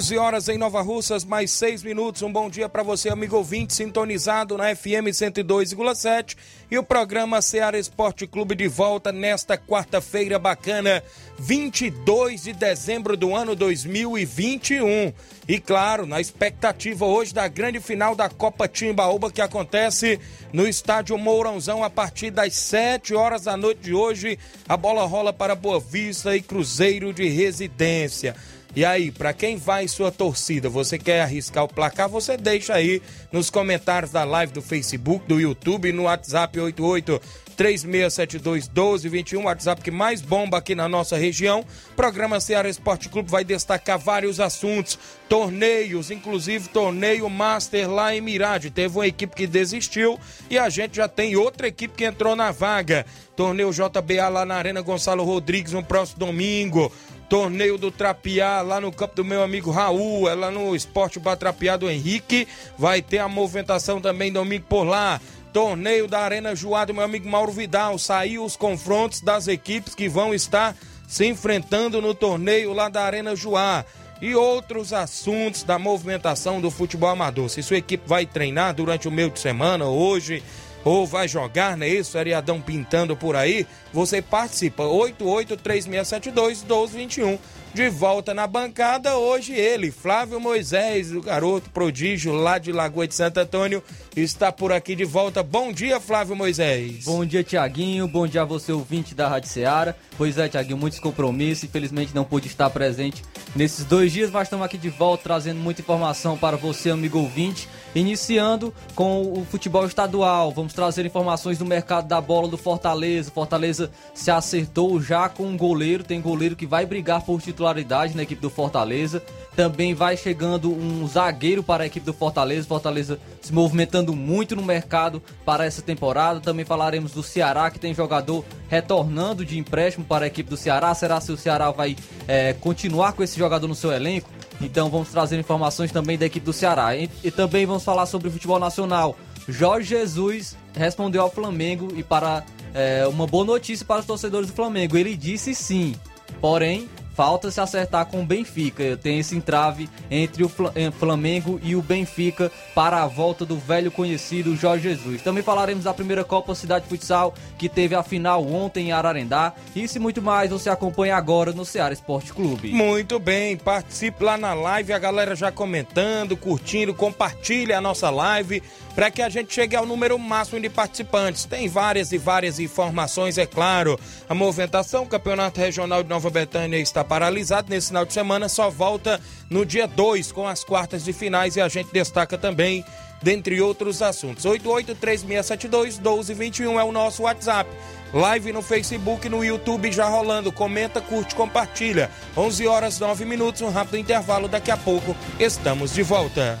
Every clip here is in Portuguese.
11 horas em Nova Russas, mais 6 minutos. Um bom dia para você, amigo ouvinte, sintonizado na FM 102,7 e o programa Ceará Esporte Clube de volta nesta quarta-feira bacana, 22 de dezembro do ano 2021. E claro, na expectativa hoje da grande final da Copa Timbaúba que acontece no estádio Mourãozão a partir das 7 horas da noite de hoje. A bola rola para Boa Vista e Cruzeiro de Residência. E aí, para quem vai sua torcida? Você quer arriscar o placar? Você deixa aí nos comentários da live do Facebook, do YouTube, no WhatsApp 88 3672 1221, WhatsApp que mais bomba aqui na nossa região. Programa Ceará Esporte Clube vai destacar vários assuntos, torneios, inclusive torneio Master lá em Mirade. Teve uma equipe que desistiu e a gente já tem outra equipe que entrou na vaga. Torneio JBA lá na Arena Gonçalo Rodrigues no próximo domingo torneio do Trapiá lá no campo do meu amigo Raul, é lá no Esporte Batrapiá do Henrique. Vai ter a movimentação também domingo por lá. Torneio da Arena Joá do meu amigo Mauro Vidal. Saiu os confrontos das equipes que vão estar se enfrentando no torneio lá da Arena Joá. E outros assuntos da movimentação do futebol amador. Se sua equipe vai treinar durante o meio de semana, hoje, ou vai jogar, não é isso? Feriadão pintando por aí, você participa. 8836721221. De volta na bancada, hoje ele, Flávio Moisés, o garoto prodígio lá de Lagoa de Santo Antônio, está por aqui de volta. Bom dia, Flávio Moisés. Bom dia, Tiaguinho. Bom dia a você, ouvinte da Rádio Ceará. Pois é, Tiaguinho, muitos compromissos. Infelizmente não pude estar presente nesses dois dias, mas estamos aqui de volta trazendo muita informação para você, amigo ouvinte. Iniciando com o futebol estadual, vamos trazer informações do mercado da bola do Fortaleza. Fortaleza se acertou já com um goleiro, tem goleiro que vai brigar por titularidade na equipe do Fortaleza. Também vai chegando um zagueiro para a equipe do Fortaleza. Fortaleza se movimentando muito no mercado para essa temporada. Também falaremos do Ceará, que tem jogador retornando de empréstimo para a equipe do Ceará. Será se o Ceará vai é, continuar com esse jogador no seu elenco? Então vamos trazer informações também da equipe do Ceará. E, e também vamos falar sobre o futebol nacional. Jorge Jesus respondeu ao Flamengo e para é, uma boa notícia para os torcedores do Flamengo. Ele disse sim, porém falta se acertar com o Benfica. Tem esse entrave entre o eh, Flamengo e o Benfica para a volta do velho conhecido Jorge Jesus. Também falaremos da primeira Copa Cidade Futsal, que teve a final ontem em Ararendá. Isso e muito mais você acompanha agora no Ceará Esporte Clube. Muito bem, participe lá na live, a galera já comentando, curtindo, compartilhe a nossa live para que a gente chegue ao número máximo de participantes. Tem várias e várias informações, é claro. A movimentação, o Campeonato Regional de Nova Betânia está paralisado nesse final de semana, só volta no dia 2 com as quartas de finais e a gente destaca também, dentre outros assuntos. 8836721221 é o nosso WhatsApp. Live no Facebook e no YouTube já rolando. Comenta, curte, compartilha. 11 horas 9 minutos, um rápido intervalo. Daqui a pouco estamos de volta.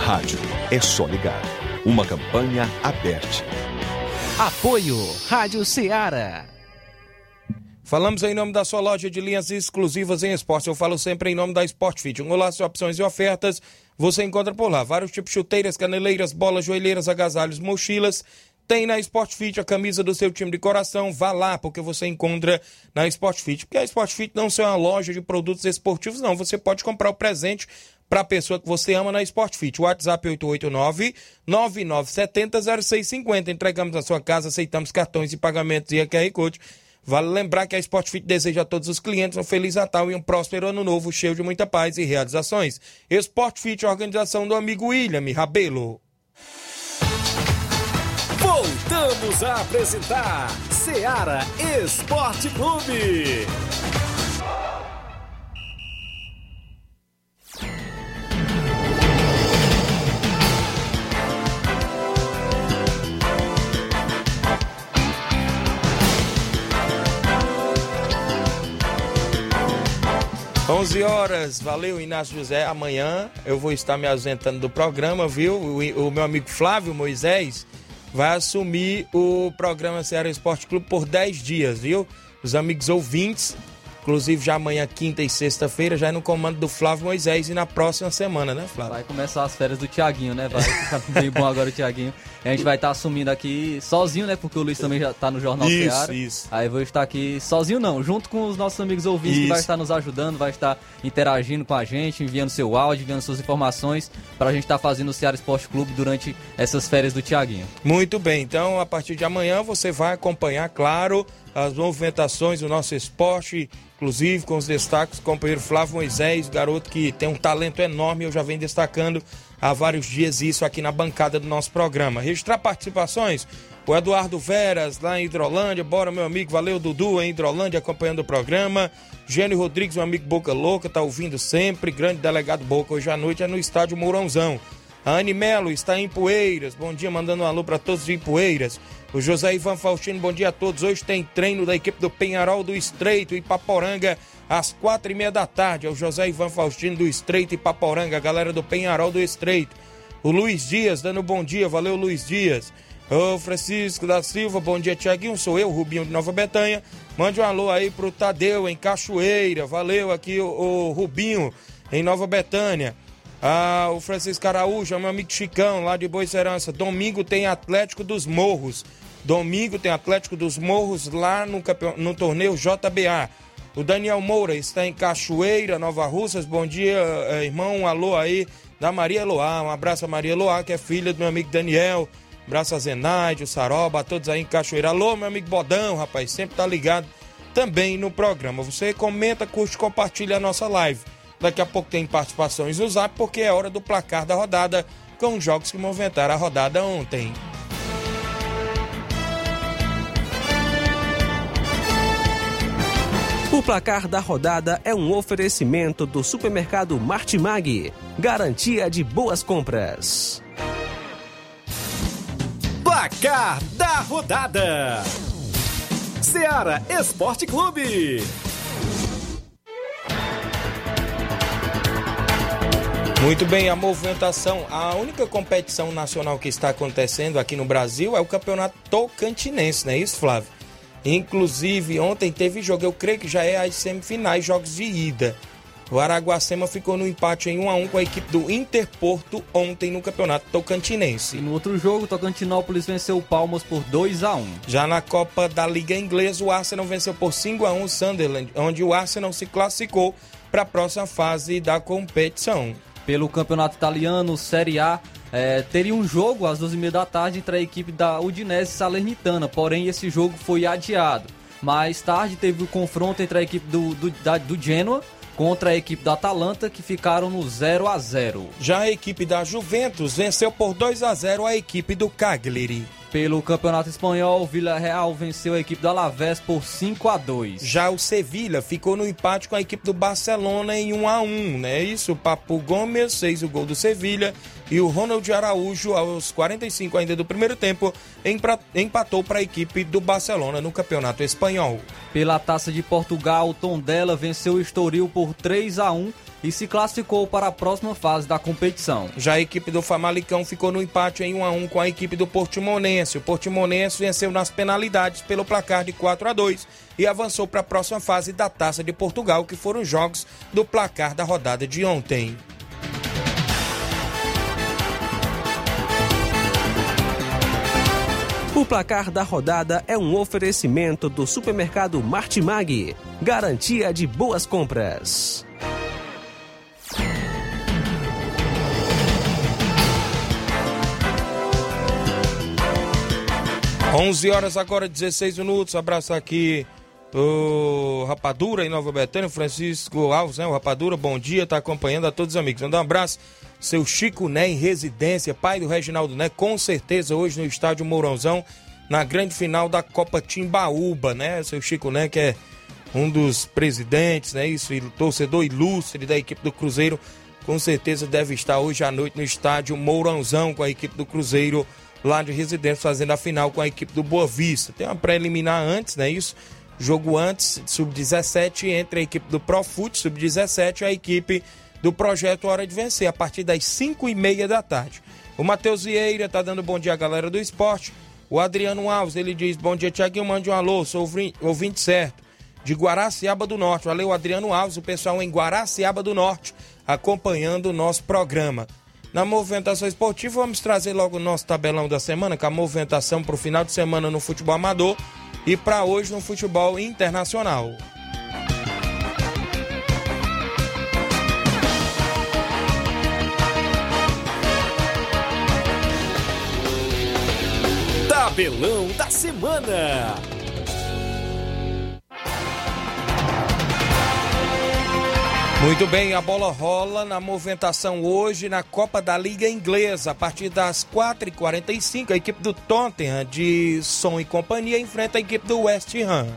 Rádio é só ligar. Uma campanha aberta. Apoio Rádio Ceará. Falamos em nome da sua loja de linhas exclusivas em esporte. Eu falo sempre em nome da Sport Fit. Um golaço de opções e ofertas você encontra por lá. Vários tipos de chuteiras, caneleiras, bolas, joelheiras, agasalhos, mochilas. Tem na Sport Fit a camisa do seu time de coração. Vá lá, porque você encontra na Sport Fit. Porque a Sport Fit não é uma loja de produtos esportivos, não. Você pode comprar o presente para a pessoa que você ama na Sport Fit. WhatsApp 889-9970-0650. Entregamos na sua casa, aceitamos cartões e pagamentos e a QR Code. Vale lembrar que a Sport Fit deseja a todos os clientes um Feliz Natal e um próspero ano novo, cheio de muita paz e realizações. Sport Fit, organização do amigo William Rabelo. Voltamos a apresentar Seara Esporte Clube. 11 horas, valeu Inácio José. Amanhã eu vou estar me ausentando do programa, viu? O, o meu amigo Flávio Moisés vai assumir o programa Ceará Esporte Clube por 10 dias, viu? Os amigos ouvintes Inclusive, já amanhã, quinta e sexta-feira, já é no comando do Flávio Moisés e na próxima semana, né, Flávio? Vai começar as férias do Tiaguinho, né? Vai ficar bem bom agora o Tiaguinho. A gente vai estar assumindo aqui sozinho, né? Porque o Luiz também já está no Jornal isso, Ceará. Isso. Aí vou estar aqui sozinho, não, junto com os nossos amigos ouvintes isso. que vai estar nos ajudando, vai estar interagindo com a gente, enviando seu áudio, enviando suas informações para a gente estar fazendo o Ceará Esporte Clube durante essas férias do Tiaguinho. Muito bem, então a partir de amanhã você vai acompanhar, claro, as movimentações do nosso esporte inclusive com os destaques do companheiro Flávio Moisés, garoto que tem um talento enorme, eu já venho destacando há vários dias isso aqui na bancada do nosso programa. Registrar participações, o Eduardo Veras, lá em Hidrolândia, bora meu amigo, valeu Dudu em Hidrolândia acompanhando o programa. Gênio Rodrigues, meu amigo Boca Louca, tá ouvindo sempre, grande delegado Boca, hoje à noite é no estádio Mourãozão. A Anne Melo está em Poeiras, bom dia, mandando um alô para todos de Poeiras. O José Ivan Faustino, bom dia a todos. Hoje tem treino da equipe do Penharol do Estreito e Paporanga às quatro e meia da tarde. É o José Ivan Faustino do Estreito e Paporanga, a galera do Penharol do Estreito. O Luiz Dias dando bom dia, valeu Luiz Dias. Ô Francisco da Silva, bom dia Tiaguinho, sou eu, Rubinho de Nova Betânia. Mande um alô aí pro Tadeu em Cachoeira, valeu aqui o, o Rubinho em Nova Betânia. Ah, o Francisco Araújo, é meu amigo Chicão, lá de Boa Serança. Domingo tem Atlético dos Morros. Domingo tem Atlético dos Morros lá no, no torneio JBA. O Daniel Moura está em Cachoeira, Nova Russas. Bom dia, eh, irmão. Um alô aí da Maria Loá. Um abraço a Maria Loá, que é filha do meu amigo Daniel. Um abraço a Zenaide, o Saroba, a todos aí em Cachoeira. Alô, meu amigo Bodão, rapaz, sempre tá ligado também no programa. Você comenta, curte, compartilha a nossa live. Daqui a pouco tem participações no zap, porque é hora do placar da rodada, com os jogos que movimentaram a rodada ontem. O placar da rodada é um oferecimento do supermercado Martimag. Garantia de boas compras. Placar da rodada: Seara Esporte Clube. Muito bem, a movimentação, a única competição nacional que está acontecendo aqui no Brasil é o Campeonato Tocantinense, não é isso, Flávio? Inclusive, ontem teve jogo, eu creio que já é as semifinais, jogos de ida. O Araguacema ficou no empate em 1 a 1 com a equipe do Interporto ontem no Campeonato Tocantinense. E no outro jogo, Tocantinópolis venceu o Palmas por 2 a 1. Já na Copa da Liga Inglesa, o Arsenal venceu por 5 a 1 o Sunderland, onde o Arsenal se classificou para a próxima fase da competição. Pelo Campeonato Italiano, Série A, é, teria um jogo às 12h30 da tarde entre a equipe da Udinese Salernitana, porém esse jogo foi adiado. Mais tarde teve o confronto entre a equipe do, do, da, do Genoa contra a equipe da Atalanta, que ficaram no 0 a 0 Já a equipe da Juventus venceu por 2 a 0 a equipe do Cagliari. Pelo Campeonato Espanhol, Vila Real venceu a equipe do Alavés por 5 a 2. Já o Sevilha ficou no empate com a equipe do Barcelona em 1 a 1, né? Isso, o Papu Gomes fez o gol do Sevilha e o Ronald Araújo, aos 45 ainda do primeiro tempo, empatou para a equipe do Barcelona no Campeonato Espanhol. Pela Taça de Portugal, o Tondela venceu o Estoril por 3 a 1 e se classificou para a próxima fase da competição. Já a equipe do Famalicão ficou no empate em 1 a 1 com a equipe do Portimonense. O Portimonense venceu nas penalidades pelo placar de 4 a 2 e avançou para a próxima fase da Taça de Portugal, que foram os jogos do placar da rodada de ontem. O placar da rodada é um oferecimento do supermercado Martimag, garantia de boas compras. 11 horas agora, 16 minutos. Abraço aqui o Rapadura em Nova Betânia, Francisco Alves, né? O Rapadura, bom dia, tá acompanhando a todos os amigos. Manda um abraço. Seu Chico Né em residência, pai do Reginaldo Né, com certeza hoje no estádio Mourãozão, na grande final da Copa Timbaúba, né? Seu Chico Né, que é um dos presidentes, né? Isso, torcedor ilustre da equipe do Cruzeiro, com certeza deve estar hoje à noite no estádio Mourãozão com a equipe do Cruzeiro lá de residência, fazendo a final com a equipe do Boa Vista. Tem uma preliminar antes, né? Isso. Jogo antes, sub-17, entre a equipe do Profute, sub-17, e a equipe do Projeto Hora de Vencer, a partir das 5 e meia da tarde. O Matheus Vieira tá dando bom dia à galera do esporte. O Adriano Alves, ele diz, bom dia, Tiaguinho, mande um alô, sou ouvinte certo. De Guaraciaba do Norte. Valeu, Adriano Alves, o pessoal em Guaraciaba do Norte, acompanhando o nosso programa. Na movimentação esportiva, vamos trazer logo o nosso tabelão da semana, com a movimentação para o final de semana no futebol amador e para hoje no futebol internacional. Tabelão da semana. Muito bem, a bola rola na movimentação hoje na Copa da Liga Inglesa. A partir das 4h45, a equipe do Tottenham de Som e Companhia enfrenta a equipe do West Ham.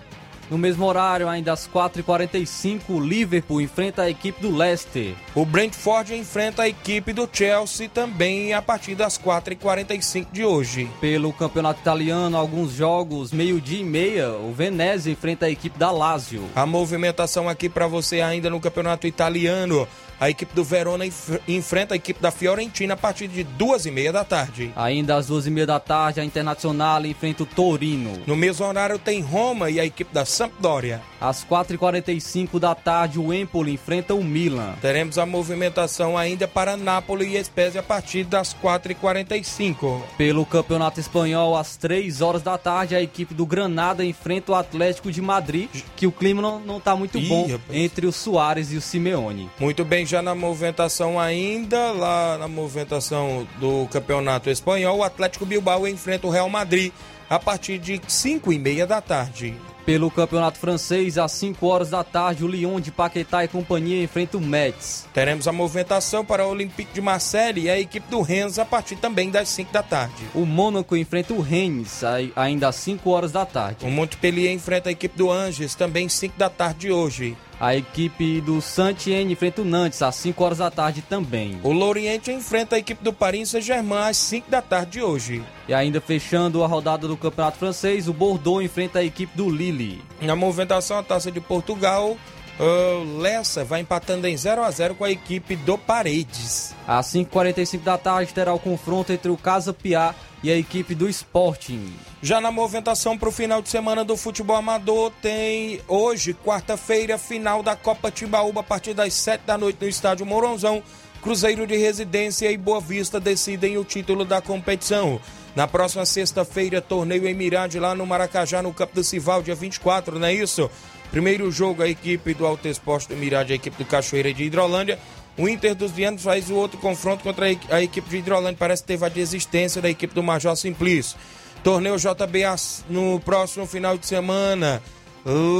No mesmo horário, ainda às 4h45, o Liverpool enfrenta a equipe do Leicester. O Brentford enfrenta a equipe do Chelsea também a partir das 4h45 de hoje. Pelo campeonato italiano, alguns jogos, meio-dia e meia, o Venezia enfrenta a equipe da Lazio. A movimentação aqui para você ainda no campeonato italiano. A equipe do Verona enfrenta a equipe da Fiorentina a partir de duas e meia da tarde. Ainda às duas e meia da tarde, a Internacional enfrenta o Torino. No mesmo horário tem Roma e a equipe da Sampdoria. Às 4h45 da tarde, o Empoli enfrenta o Milan. Teremos a movimentação ainda para Nápoles e Spezia a partir das 4h45. Pelo Campeonato Espanhol, às 3 horas da tarde, a equipe do Granada enfrenta o Atlético de Madrid, que o clima não, está muito Ih, bom rapaz. entre o Soares e o Simeone. Muito bem, já na movimentação ainda, lá na movimentação do Campeonato Espanhol, o Atlético Bilbao enfrenta o Real Madrid a partir de 5 e meia da tarde. Pelo Campeonato Francês, às 5 horas da tarde, o Lyon de Paquetá e companhia enfrenta o Metz. Teremos a movimentação para o Olympique de Marseille e a equipe do Rennes a partir também das 5 da tarde. O Mônaco enfrenta o Rennes ainda às 5 horas da tarde. O Montpellier enfrenta a equipe do Angers também 5 da tarde de hoje. A equipe do Saint-Étienne enfrenta o Nantes às 5 horas da tarde também. O Lorient enfrenta a equipe do Paris Saint-Germain às 5 da tarde de hoje. E ainda fechando a rodada do Campeonato Francês, o Bordeaux enfrenta a equipe do Lille. Na movimentação, a Taça de Portugal, o Lessa vai empatando em 0 a 0 com a equipe do Paredes. Às 5h45 da tarde terá o confronto entre o Casa Piá e a equipe do Sporting. Já na movimentação para o final de semana do futebol amador, tem hoje, quarta-feira, final da Copa Timbaúba, a partir das 7 da noite no estádio Mourãozão. Cruzeiro de Residência e Boa Vista decidem o título da competição. Na próxima sexta-feira, torneio em Mirade lá no Maracajá, no Campo do Cival, dia 24, não é isso? Primeiro jogo, a equipe do Alto Esporte do Mirade, a equipe do Cachoeira de Hidrolândia. O Inter dos Vianos faz o outro confronto contra a equipe de Hidrolândia. Parece que teve a desistência da equipe do Major Simplício. Torneio JBA no próximo final de semana,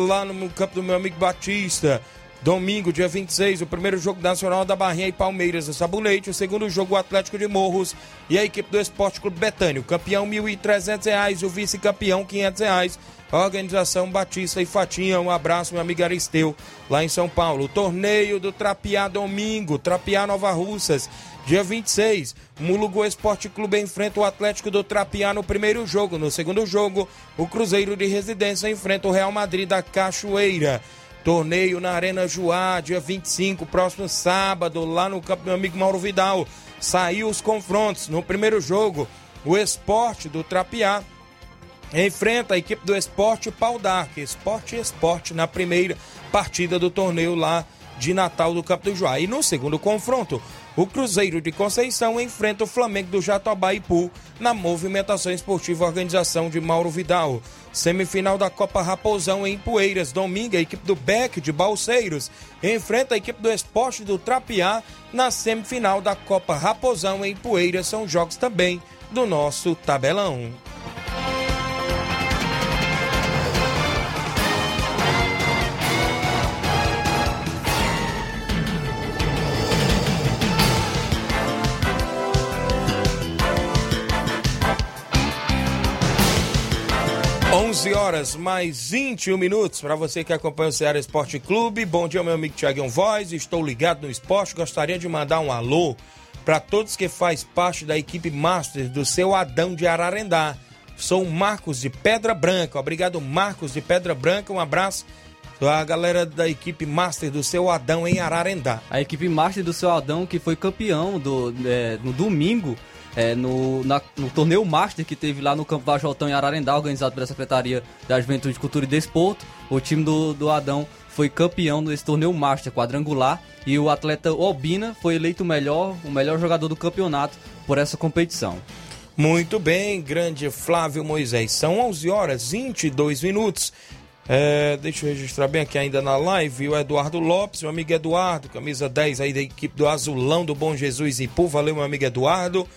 lá no campo do meu amigo Batista. Domingo, dia 26, o primeiro jogo nacional da Barrinha e Palmeiras do Sabonete. O segundo jogo, o Atlético de Morros e a equipe do Esporte Clube Betânia. O campeão, R$ 1.300 e o vice-campeão, R$ 500 Organização Batista e Fatinha, um abraço, meu amigo Aristeu, lá em São Paulo. Torneio do Trapiá domingo, Trapiá Nova Russas, dia 26. Mulugu Esporte Clube enfrenta o Atlético do Trapiá no primeiro jogo. No segundo jogo, o Cruzeiro de Residência enfrenta o Real Madrid da Cachoeira. Torneio na Arena Juá, dia 25, próximo sábado, lá no meu amigo Mauro Vidal. Saiu os confrontos. No primeiro jogo, o Esporte do Trapiá enfrenta a equipe do Esporte Pau d'Arco, Esporte Esporte na primeira partida do torneio lá de Natal do Joá. E no segundo confronto, o Cruzeiro de Conceição enfrenta o Flamengo do Jatobá Ipu na movimentação esportiva organização de Mauro Vidal. Semifinal da Copa Raposão em Poeiras. Domingo, a equipe do Beck de Balseiros enfrenta a equipe do Esporte do Trapiá na semifinal da Copa Raposão em Poeiras. São jogos também do nosso tabelão. 11 horas mais 21 minutos para você que acompanha o Ceará Esporte Clube. Bom dia, meu amigo Thiago Voz. Estou ligado no esporte. Gostaria de mandar um alô para todos que faz parte da equipe Master do seu Adão de Ararendá. Sou Marcos de Pedra Branca. Obrigado, Marcos de Pedra Branca. Um abraço a galera da equipe Master do seu Adão em Ararendá. A equipe Master do seu Adão que foi campeão do, é, no domingo é, no, na, no torneio Master que teve lá no Campo Vajotão em Ararendá, organizado pela Secretaria da Juventude, Cultura e Desporto. O time do, do Adão foi campeão desse torneio Master quadrangular e o atleta Obina foi eleito o melhor, o melhor jogador do campeonato por essa competição. Muito bem, grande Flávio Moisés. São 11 horas 22 minutos. É, deixa eu registrar bem aqui ainda na live o Eduardo Lopes, meu amigo Eduardo, camisa 10 aí da equipe do Azulão do Bom Jesus Ipu. Valeu, meu amigo Eduardo.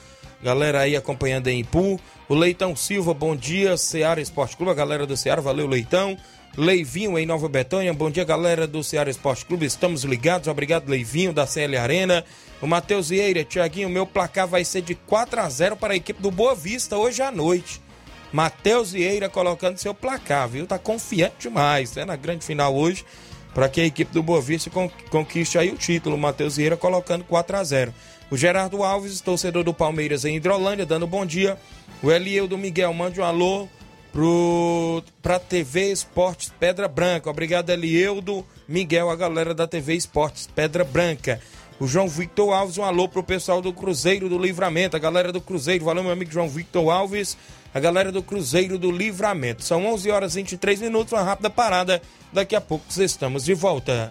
Galera aí acompanhando em Ipu. O Leitão Silva, bom dia. Seara Esporte Clube, a galera do Seara, valeu, Leitão. Leivinho em Nova Betânia, bom dia, galera do Seara Esporte Clube. Estamos ligados, obrigado, Leivinho, da CL Arena. O Matheus Vieira, Tiaguinho, meu placar vai ser de 4 a 0 para a equipe do Boa Vista hoje à noite. Matheus Vieira colocando seu placar, viu? Tá confiante demais, né? Na grande final hoje, para que a equipe do Boa Vista conquiste aí o título. Matheus Vieira colocando 4 a 0 o Gerardo Alves, torcedor do Palmeiras em Hidrolândia, dando bom dia. O Elieldo Miguel, mande um alô pro, pra TV Esportes Pedra Branca. Obrigado, Elieldo Miguel, a galera da TV Esportes Pedra Branca. O João Victor Alves, um alô pro pessoal do Cruzeiro do Livramento, a galera do Cruzeiro. Valeu, meu amigo João Victor Alves, a galera do Cruzeiro do Livramento. São 11 horas e 23 minutos, uma rápida parada. Daqui a pouco estamos de volta.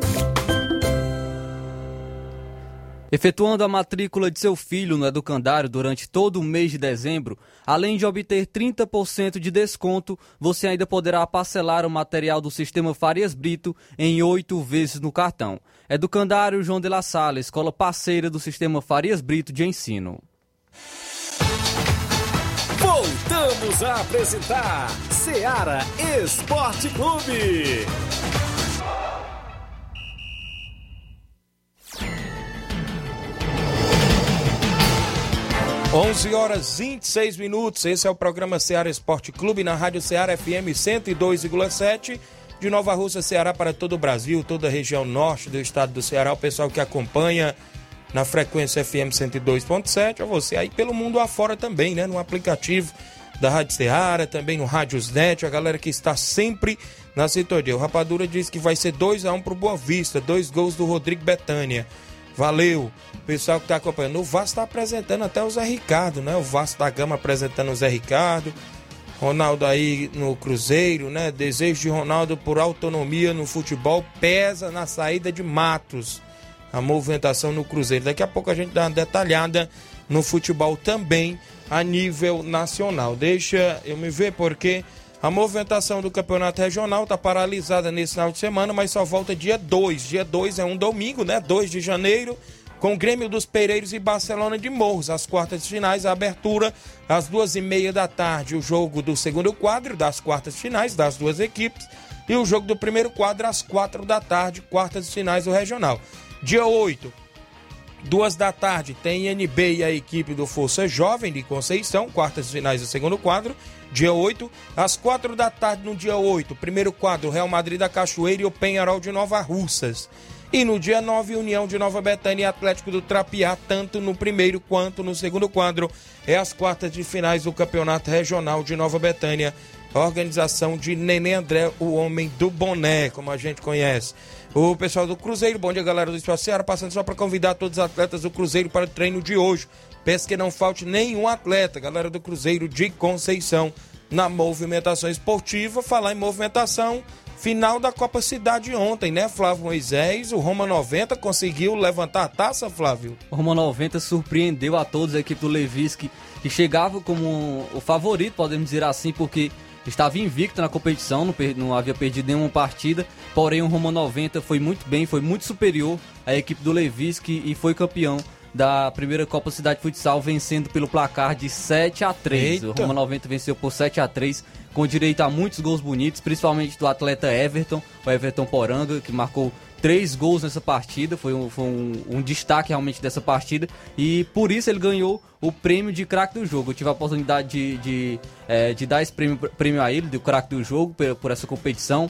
Efetuando a matrícula de seu filho no educandário durante todo o mês de dezembro, além de obter 30% de desconto, você ainda poderá parcelar o material do sistema Farias Brito em oito vezes no cartão. Educandário João de La Salle, escola parceira do sistema Farias Brito de ensino. Voltamos a apresentar Seara Esporte Clube. 11 horas 26 minutos. Esse é o programa Ceará Esporte Clube na Rádio Ceará FM 102,7 de Nova Rússia, Ceará para todo o Brasil, toda a região norte do estado do Ceará, o pessoal que acompanha na frequência FM 102.7, ou você aí pelo mundo afora também, né, no aplicativo da Rádio Ceará, também no Rádiosnet, a galera que está sempre na sintonia. O Rapadura diz que vai ser 2 a 1 um pro Boa Vista, dois gols do Rodrigo Betânia. Valeu, pessoal que está acompanhando. O Vasco está apresentando até o Zé Ricardo, né? O Vasco da Gama apresentando o Zé Ricardo. Ronaldo aí no Cruzeiro, né? Desejo de Ronaldo por autonomia no futebol pesa na saída de Matos. A movimentação no Cruzeiro. Daqui a pouco a gente dá uma detalhada no futebol também a nível nacional. Deixa eu me ver porque a movimentação do campeonato regional está paralisada nesse final de semana, mas só volta dia 2. Dia 2 é um domingo, né? 2 de janeiro, com o Grêmio dos Pereiros e Barcelona de Morros. As quartas de finais, a abertura às duas e meia da tarde. O jogo do segundo quadro das quartas de finais das duas equipes. E o jogo do primeiro quadro às quatro da tarde, quartas de finais do regional. Dia 8, Duas da tarde tem NB e a equipe do Força Jovem de Conceição, quartas finais do segundo quadro dia 8. Às 4 da tarde, no dia 8, primeiro quadro, Real Madrid da Cachoeira e o Penharol de Nova Russas. E no dia 9, União de Nova Betânia e Atlético do Trapiá, tanto no primeiro quanto no segundo quadro. É as quartas de finais do Campeonato Regional de Nova Betânia. Organização de Nenê André, o homem do boné, como a gente conhece. O pessoal do Cruzeiro, bom dia galera do Espaço Ceará, passando só para convidar todos os atletas do Cruzeiro para o treino de hoje. Peço que não falte nenhum atleta, galera do Cruzeiro de Conceição, na movimentação esportiva. Falar em movimentação, final da Copa Cidade ontem, né, Flávio Moisés? O Roma 90 conseguiu levantar a taça, Flávio? O Roma 90 surpreendeu a todos a equipe do Levisque, que chegava como o favorito, podemos dizer assim, porque estava invicto na competição, não, não, havia perdido nenhuma partida, porém o Roma 90 foi muito bem, foi muito superior à equipe do Levisque e foi campeão da primeira Copa Cidade Futsal, vencendo pelo placar de 7 a 3 Eita. O Roma 90 venceu por 7 a 3 com direito a muitos gols bonitos, principalmente do atleta Everton, o Everton Poranga, que marcou três gols nessa partida, foi, um, foi um, um, destaque realmente dessa partida, e por isso ele ganhou o prêmio de craque do jogo. Eu tive a oportunidade de, de, é, de dar esse prêmio, prêmio a ele, do craque do jogo, por, por essa competição.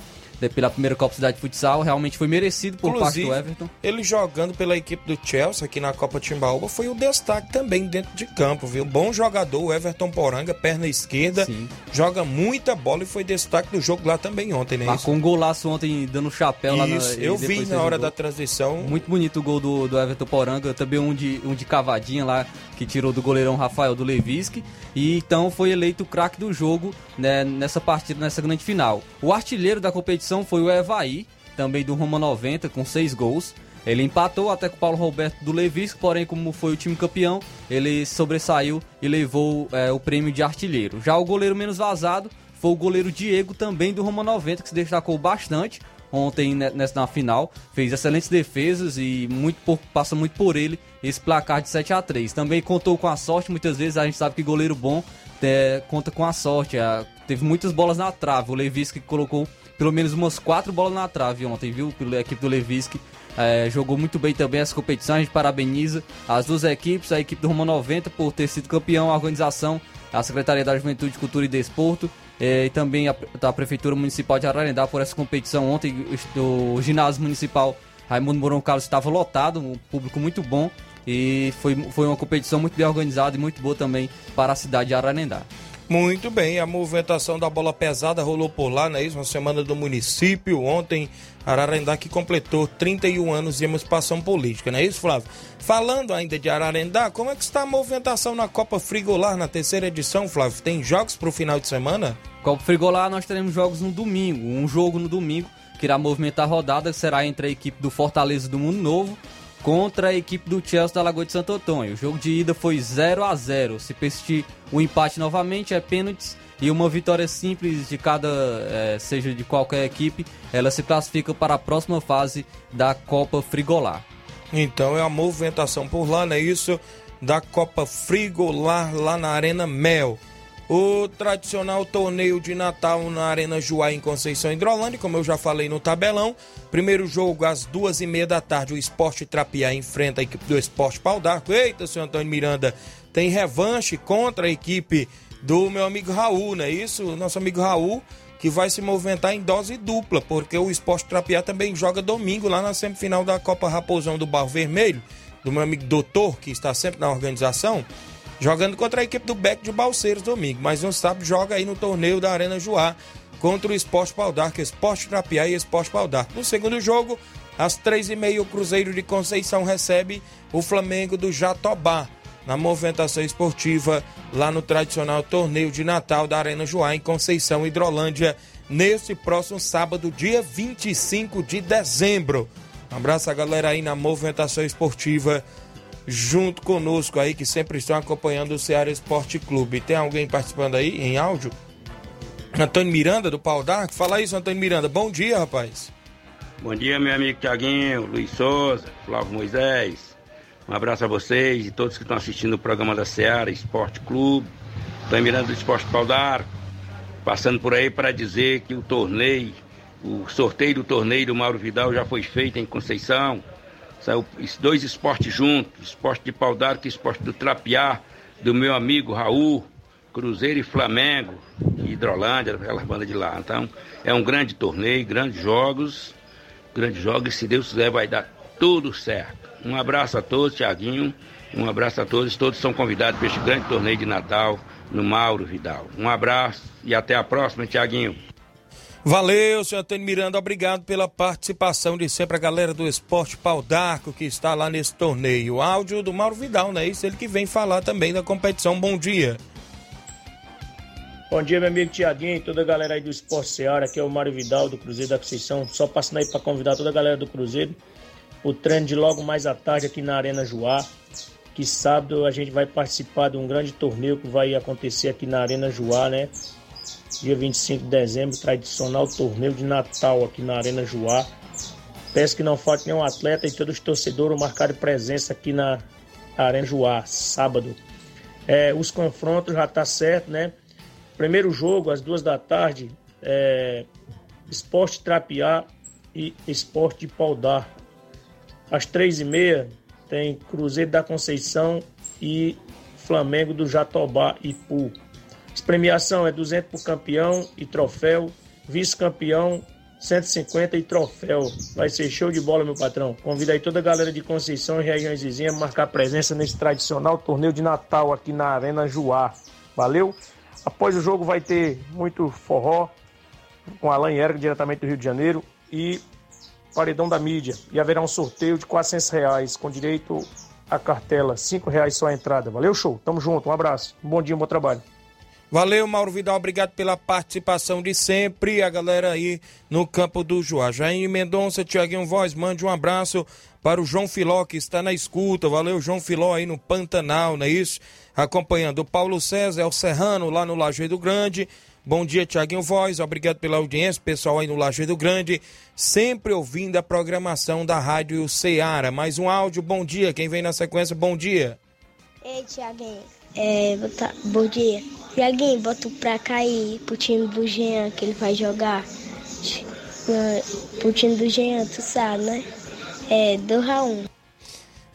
Pela primeira Copa Cidade de Futsal. Realmente foi merecido por Inclusive, parte do Everton. Ele jogando pela equipe do Chelsea aqui na Copa Timbaúba foi o destaque também dentro de campo, viu? Bom jogador, o Everton Poranga, perna esquerda, Sim. joga muita bola e foi destaque do jogo lá também ontem, né? Marcou um golaço ontem dando chapéu lá na Isso, eu vi na hora gol. da transição. Muito bonito o gol do, do Everton Poranga, também um de, um de cavadinha lá, que tirou do goleirão Rafael do Levisque. E então foi eleito o craque do jogo né, nessa partida, nessa grande final. O artilheiro da competição foi o Evaí, também do Roma 90, com seis gols. Ele empatou até com o Paulo Roberto do Levisque, porém, como foi o time campeão, ele sobressaiu e levou é, o prêmio de artilheiro. Já o goleiro menos vazado foi o goleiro Diego, também do Roma 90, que se destacou bastante ontem nessa na final, fez excelentes defesas e muito por- passa muito por ele esse placar de 7 a 3 Também contou com a sorte, muitas vezes a gente sabe que goleiro bom é, conta com a sorte. é, teve muitas bolas na trave. O Levisque colocou pelo menos umas quatro bolas na trave ontem, viu? Pela equipe do Levisque. É, jogou muito bem também essa competição. A gente parabeniza as duas equipes, a equipe do Roma 90 por ter sido campeão, a organização, a Secretaria da Juventude, Cultura e Desporto. é, e também a, a Prefeitura Municipal de Ararendá por essa competição. Ontem o ginásio municipal Raimundo Mourão Carlos estava lotado, um público muito bom. E foi, foi uma competição muito bem organizada e muito boa também para a cidade de Ararendá. Muito bem, a movimentação da bola pesada rolou por lá, não é isso? Uma semana do município. Ontem, Ararendá que completou 31 anos de emancipação política, não é isso, Flávio? Falando ainda de Ararendá, como é que está a movimentação na Copa Frigolar na terceira edição, Flávio? Tem jogos para o final de semana? Copa Frigolar nós teremos jogos no domingo. Um jogo no domingo que irá movimentar a rodada será entre a equipe do Fortaleza do Mundo Novo contra a equipe do Chelsea da Lagoa de Santo Antônio. O jogo de ida foi 0 a 0 Se persistir o empate novamente, é pênaltis e uma vitória simples de cada, eh, seja de qualquer equipe, ela se classifica para a próxima fase da Copa Frigolar. Então é a movimentação por lá, não é isso? Da Copa Frigolar lá na Arena Mel. O tradicional torneio de Natal na Arena Juá em Conceição Hidrolândia, como eu já falei no tabelão. Primeiro jogo às duas e meia da tarde, o Esporte Trapiá enfrenta a equipe do Esporte Pau d'Arco. Eita, senhor Antônio Miranda, tem revanche contra a equipe do meu amigo Raul, não é isso? Nosso amigo Raul, que vai se movimentar em dose dupla, porque o Esporte Trapiá também joga domingo lá na semifinal da Copa Raposão do Barro Vermelho, do meu amigo Doutor, que está sempre na organização jogando contra a equipe do Beck de Balseiros domingo. Mas no sábado joga aí no torneio da Arena Juá contra o Esporte Pau d'Arco, Esporte Trapiá e Esporte Pau d'Arco. No segundo jogo, às três e meia, o Cruzeiro de Conceição recebe o Flamengo do Jatobá na movimentação esportiva lá no tradicional torneio de Natal da Arena Juá em Conceição, Hidrolândia, neste próximo sábado, dia 25 de dezembro. Um abraço a galera aí na movimentação esportiva junto conosco aí, que sempre estão acompanhando o Ceará Esporte Clube. Tem alguém participando aí em áudio? Antônio Miranda, do Pau d'Arco. Fala isso, Antônio Miranda. Bom dia, rapaz. Bom dia, meu amigo Tiaguinho, Luiz Souza, Flávio Moisés. Um abraço a vocês e todos que estão assistindo o programa da Ceará Esporte Clube. Antônio Miranda do Esporte Pau d'Arco. Passando por aí para dizer que o torneio, o sorteio do torneio do Mauro Vidal já foi feito em Conceição. Saiu dois esportes juntos, esporte de pau d'arco e esporte do trapear, do meu amigo Raul, Cruzeiro e Flamengo, de Hidrolândia, aquelas bandas de lá. Então, é um grande torneio, grandes jogos, grandes jogos, e se Deus quiser vai dar tudo certo. Um abraço a todos, Tiaguinho, um abraço a todos, todos são convidados para este grande torneio de Natal no Mauro Vidal. Um abraço e até a próxima, Tiaguinho. Valeu, senhor Antônio Miranda. Obrigado pela participação de sempre a galera do Esporte Pau d'Arco que está lá nesse torneio. Áudio do Mauro Vidal, né? Isso ele que vem falar também da competição. Bom dia. Bom dia, meu amigo Tiaguinho e toda a galera aí do Esporte Seara. Aqui é o Mário Vidal do Cruzeiro da Conceição. Só passando aí para convidar toda a galera do Cruzeiro o treino de logo mais à tarde aqui na Arena Joá. Que sábado a gente vai participar de um grande torneio que vai acontecer aqui na Arena Joá, né? Dia 25 de dezembro, tradicional torneio de Natal aqui na Arena Joá. Peço que não falte nenhum atleta e todos os torcedores marcarem presença aqui na Arena Joá, sábado. É, os confrontos já tá certo, né? Primeiro jogo, às duas da tarde, é, Esporte Trapiá e Esporte de Pau d'Arco. Às três e meia, tem Cruzeiro da Conceição e Flamengo do Jatobá e Pu. Premiação é 200 por campeão e troféu, vice-campeão 150 e troféu. Vai ser show de bola, meu patrão. Convido aí toda a galera de Conceição e regiões vizinhas a marcar presença nesse tradicional torneio de Natal aqui na Arena Juá. Valeu? Após o jogo vai ter muito forró com Alan Erga, diretamente do Rio de Janeiro, e paredão da mídia. E haverá um sorteio de 400 reais com direito à cartela. 5 reais só a entrada. Valeu, show? Tamo junto. Um abraço. Um bom dia, um bom trabalho. Valeu, Mauro Vidal, obrigado pela participação de sempre. A galera aí no campo do Joá. Jair Mendonça, Tiaguinho Voz, mande um abraço para o João Filó, que está na escuta. Valeu, João Filó, aí no Pantanal, não é isso? Acompanhando o Paulo César, é o Serrano, lá no Lajeado Grande. Bom dia, Tiaguinho Voz, obrigado pela audiência, pessoal aí no Lajeado Grande, sempre ouvindo a programação da Rádio Ceará. Mais um áudio, bom dia. Quem vem na sequência, bom dia. Ei, Tiaguinho, é, bota, bom dia. Tiaguinho, bota pra cair pro time do Jean que ele vai jogar. Pro time do Jean, tu sabe, né? É, do Raul.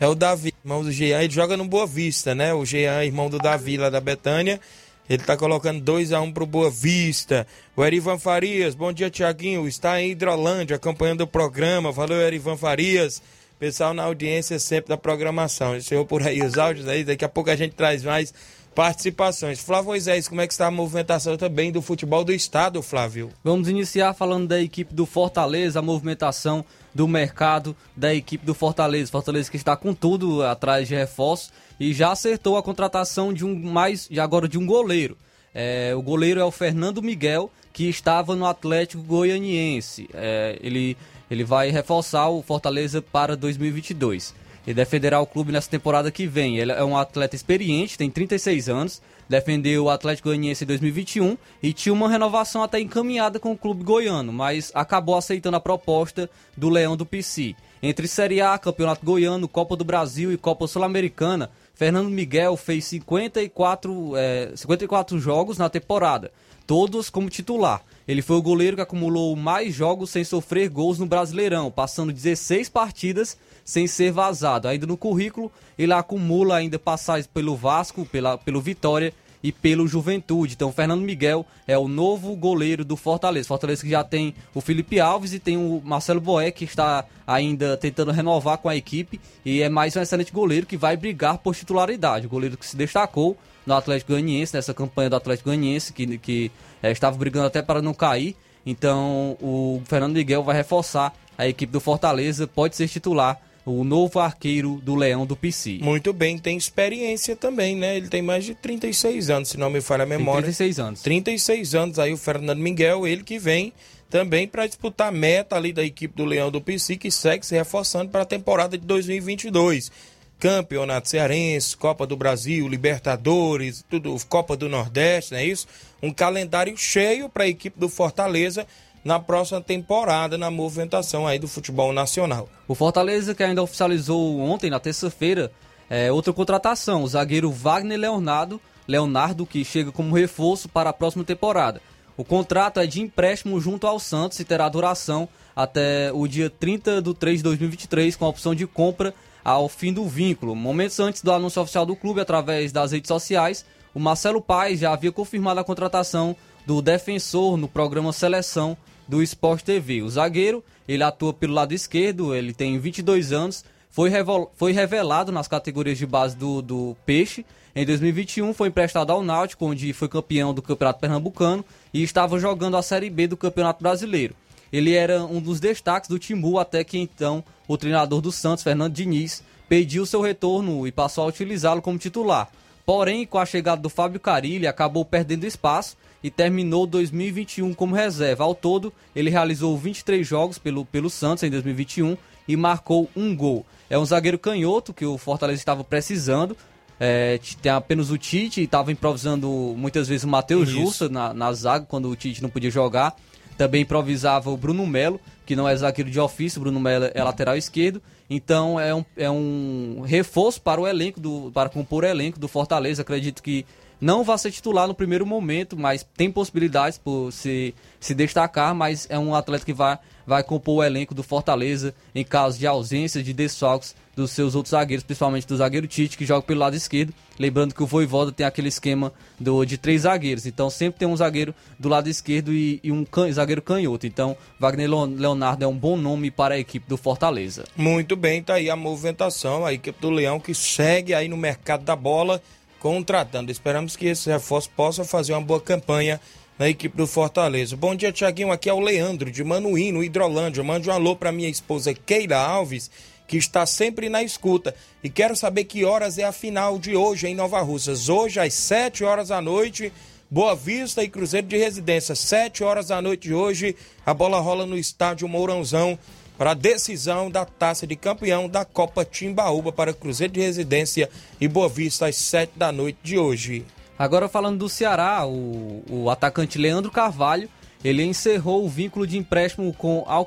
É o Davi, irmão do Jean, ele joga no Boa Vista, né? O Jean, irmão do Davi lá da Betânia. Ele tá colocando 2 a 1 um pro Boa Vista. O Erivan Farias, bom dia, Tiaguinho. Está em Hidrolândia acompanhando o programa. Valeu, Erivan Farias. Pessoal na audiência sempre da programação. Chegou por aí os áudios aí, daqui a pouco a gente traz mais participações. Flávio Moisés, como é que está a movimentação também do futebol do estado, Flávio? Vamos iniciar falando da equipe do Fortaleza, a movimentação do mercado da equipe do Fortaleza. Fortaleza que está com tudo atrás de reforços e já acertou a contratação de um mais, de agora de um goleiro. É, o goleiro é o Fernando Miguel, que estava no Atlético Goianiense. É, ele, ele vai reforçar o Fortaleza para 2022 e defenderá o clube nessa temporada que vem. Ele é um atleta experiente, tem 36 anos, defendeu o Atlético Goianiense em 2021 e tinha uma renovação até encaminhada com o clube goiano, mas acabou aceitando a proposta do Leão do PC. Entre Série A, Campeonato Goiano, Copa do Brasil e Copa Sul-Americana, Fernando Miguel fez 54, é, 54 jogos na temporada, todos como titular. Ele foi o goleiro que acumulou mais jogos sem sofrer gols no Brasileirão, passando 16 partidas sem ser vazado. Ainda no currículo, ele acumula ainda passagens pelo Vasco, pela, pelo Vitória e pelo Juventude. Então, Fernando Miguel é o novo goleiro do Fortaleza. Fortaleza que já tem o Felipe Alves e tem o Marcelo Boé, que está ainda tentando renovar com a equipe. E é mais um excelente goleiro que vai brigar por titularidade. O goleiro que se destacou no Atlético Ganiense, nessa campanha do Atlético Ganiense, que, que é, estava brigando até para não cair. Então, o Fernando Miguel vai reforçar a equipe do Fortaleza, pode ser titular o novo arqueiro do Leão do PC. Muito bem, tem experiência também, né? Ele tem mais de 36 anos, se não me falha a memória. Tem 36 anos. 36 anos aí o Fernando Miguel, ele que vem também para disputar a meta ali da equipe do Leão do PC, que segue se reforçando para a temporada de 2022. Campeonato Cearense, Copa do Brasil, Libertadores, tudo, Copa do Nordeste, não é isso? Um calendário cheio para a equipe do Fortaleza na próxima temporada na movimentação aí do futebol nacional. O Fortaleza que ainda oficializou ontem, na terça-feira, é, outra contratação, o zagueiro Wagner Leonardo, Leonardo, que chega como reforço para a próxima temporada. O contrato é de empréstimo junto ao Santos e terá duração até o dia 30 de 3 de 2023, com a opção de compra ao fim do vínculo. Momentos antes do anúncio oficial do clube, através das redes sociais, o Marcelo Paes já havia confirmado a contratação do defensor no programa Seleção do Sport TV. O zagueiro, ele atua pelo lado esquerdo, ele tem 22 anos, foi, foi revelado nas categorias de base do, do Peixe. Em 2021 foi emprestado ao Náutico, onde foi campeão do Campeonato Pernambucano e estava jogando a Série B do Campeonato Brasileiro. Ele era um dos destaques do Timbu até que então o treinador do Santos, Fernando Diniz, pediu seu retorno e passou a utilizá-lo como titular. Porém, com a chegada do Fábio Carilli, acabou perdendo espaço e terminou 2021 como reserva. Ao todo, ele realizou 23 jogos pelo, pelo Santos em 2021 e marcou um gol. É um zagueiro canhoto que o Fortaleza estava precisando. É, tem apenas o Tite, estava improvisando muitas vezes o Matheus Justa na, na zaga quando o Tite não podia jogar. Também improvisava o Bruno Melo, que não é zagueiro de ofício, Bruno Melo é lateral esquerdo. Então é um, é um reforço para o elenco, do, para compor o elenco do Fortaleza. Acredito que não vai ser titular no primeiro momento, mas tem possibilidades por se, se destacar, mas é um atleta que vai vai compor o elenco do Fortaleza em caso de ausência de desfalques dos seus outros zagueiros, principalmente do zagueiro Tite, que joga pelo lado esquerdo. Lembrando que o Voivoda tem aquele esquema do, de três zagueiros, então sempre tem um zagueiro do lado esquerdo e, e um can, zagueiro canhoto. Então, Wagner Leonardo é um bom nome para a equipe do Fortaleza. Muito bem, tá aí a movimentação, a equipe do Leão que segue aí no mercado da bola contratando. Esperamos que esse reforço possa fazer uma boa campanha na equipe do Fortaleza. Bom dia, Tiaguinho. Aqui é o Leandro de Manuíno, Hidrolândia. Mande um alô para minha esposa Keila Alves que está sempre na escuta. E quero saber que horas é a final de hoje em Nova Russas. Hoje, às 7 horas da noite, Boa Vista e Cruzeiro de Residência. 7 horas da noite de hoje, a bola rola no estádio Mourãozão para a decisão da taça de campeão da Copa Timbaúba para Cruzeiro de Residência e Boa Vista às 7 da noite de hoje. Agora falando do Ceará, o, o atacante Leandro Carvalho ele encerrou o vínculo de empréstimo com Al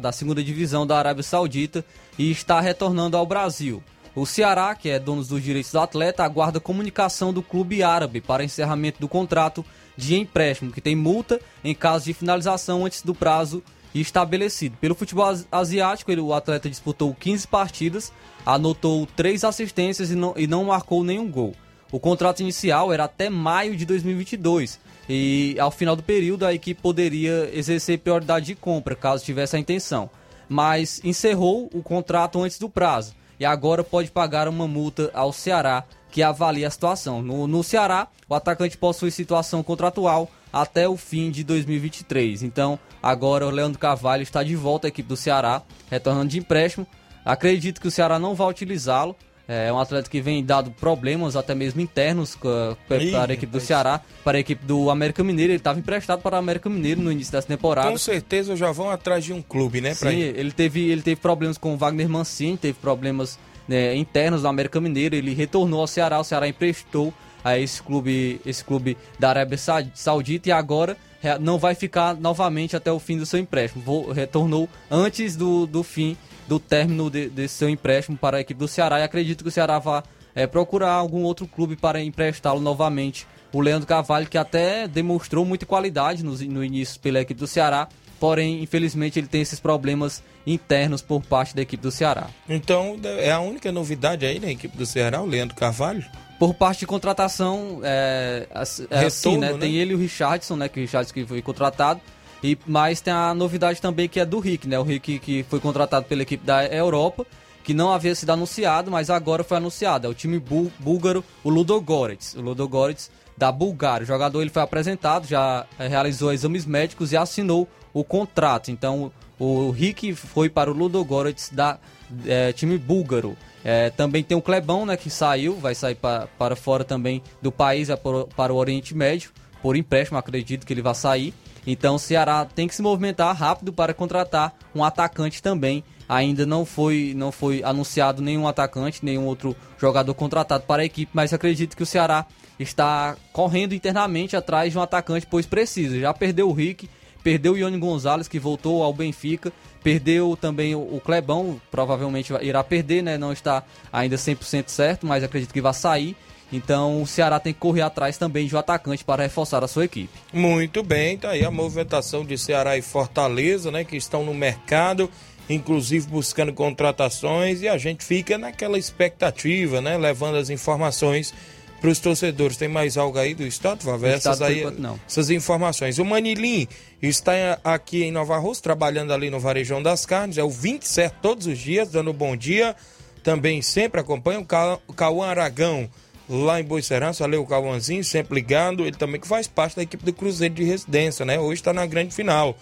da segunda divisão da Arábia Saudita, e está retornando ao Brasil. O Ceará, que é dono dos direitos do atleta, aguarda comunicação do clube árabe para encerramento do contrato de empréstimo, que tem multa em caso de finalização antes do prazo estabelecido. Pelo futebol asiático, o atleta disputou 15 partidas, anotou 3 assistências e não, e não marcou nenhum gol. O contrato inicial era até maio de 2022 e ao final do período a equipe poderia exercer prioridade de compra, caso tivesse a intenção mas encerrou o contrato antes do prazo e agora pode pagar uma multa ao Ceará que avalia a situação. No, no Ceará, o atacante possui situação contratual até o fim de 2023. Então, agora o Leandro Carvalho está de volta à equipe do Ceará, retornando de empréstimo. Acredito que o Ceará não vai utilizá-lo, é um atleta que vem dado problemas até mesmo internos para a equipe do Ceará, para a equipe do América Mineiro. Ele estava emprestado para o América Mineiro no início dessa temporada. Com certeza já vão atrás de um clube, né? Sim, ele teve, ele teve problemas com o Wagner Mancini, teve problemas né, internos do América Mineiro. Ele retornou ao Ceará, o Ceará emprestou a esse clube, esse clube da Arábia Saudita e agora não vai ficar novamente até o fim do seu empréstimo. retornou antes do, do fim do término de, de seu empréstimo para a equipe do Ceará e acredito que o Ceará vá é, procurar algum outro clube para emprestá-lo novamente. O Leandro Carvalho, que até demonstrou muita qualidade no, no início pela equipe do Ceará, porém, infelizmente, ele tem esses problemas internos por parte da equipe do Ceará. Então, é a única novidade aí na equipe do Ceará, o Leandro Carvalho? Por parte de contratação, é, é assim, Retorno, assim, né? né? Tem ele e o Richardson, né? Que o Richardson que foi contratado. E, mas tem a novidade também que é do Rick, né? O Rick que foi contratado pela equipe da Europa, que não havia sido anunciado, mas agora foi anunciado. É o time búlgaro, o Ludogorets. O Ludogorets da Bulgária. O jogador ele foi apresentado, já eh, realizou exames médicos e assinou o contrato. Então o Rick foi para o Ludogorets da é, time búlgaro. É, também tem o Clebão, né, que saiu, vai sair pra, para fora também do país, é por, para o Oriente Médio, por empréstimo, acredito que ele vai sair. Então o Ceará tem que se movimentar rápido para contratar um atacante também. Ainda não foi, não foi anunciado nenhum atacante, nenhum outro jogador contratado para a equipe, mas acredito que o Ceará está correndo internamente atrás de um atacante, pois precisa. Já perdeu o Rick, perdeu o Ione Gonzalez, que voltou ao Benfica, perdeu também o Clebão, provavelmente irá perder, né? Não está ainda 100% certo, mas acredito que vai sair. Então o Ceará tem que correr atrás também de um atacante para reforçar a sua equipe. Muito bem, tá aí a movimentação de Ceará e Fortaleza, né, que estão no mercado, inclusive buscando contratações e a gente fica naquela expectativa, né, levando as informações para os torcedores. Tem mais algo aí do estado, Vavé? Essas aí, não. essas informações. O Manilim está aqui em Nova Rússia, trabalhando ali no Varejão das Carnes, é o 27 todos os dias, dando bom dia. Também sempre acompanha o Cauã Aragão lá em Boicerança, ali o Cauãzinho, sempre ligado, ele também que faz parte da equipe do Cruzeiro de Residência, né? Hoje está na grande final,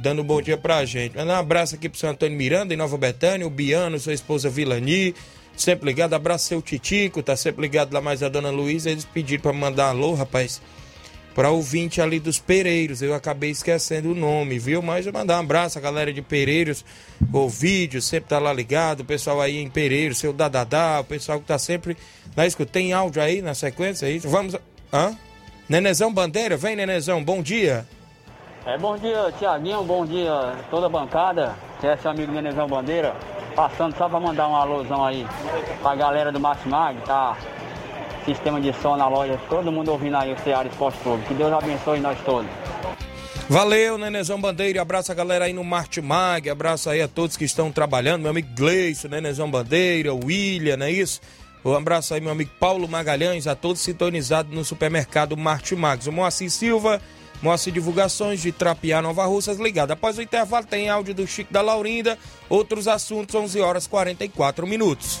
dando um bom dia pra gente. Um abraço aqui pro seu Antônio Miranda, em Nova Betânia, o Biano, sua esposa Vilani, sempre ligado, abraço seu Titico, tá sempre ligado lá mais a Dona Luísa, eles pediram pra mandar alô, rapaz, para ouvinte ali dos Pereiros. Eu acabei esquecendo o nome, viu? Mas mandar um abraço à galera de Pereiros, o vídeo sempre tá lá ligado, o pessoal aí em Pereiros, seu Dadadá, o pessoal que tá sempre na escuta. Tem áudio aí na sequência aí? Vamos. Hã? Nenezão Bandeira, vem Nenezão, bom dia. É, bom dia, Tiaguinho, bom dia toda a bancada. É seu amigo Nenezão Bandeira. Passando só para mandar um alôzão aí pra galera do Martimag, tá? Sistema de som na loja, todo mundo ouvindo aí o Ceará Esporte Clube. Que Deus abençoe nós todos. Valeu, Nenezão Bandeira. Abraço a galera aí no Martimag. Abraço aí a todos que estão trabalhando. Meu amigo Gleison, Nenezão Bandeira, William, não é isso? Um abraço aí, meu amigo Paulo Magalhães, a todos sintonizados no supermercado Martimags. O Moacir Silva, Moacir Divulgações de Trapiá, Nova Russas, ligado. Após o intervalo tem áudio do Chico da Laurinda. Outros assuntos, 11 horas 44 minutos.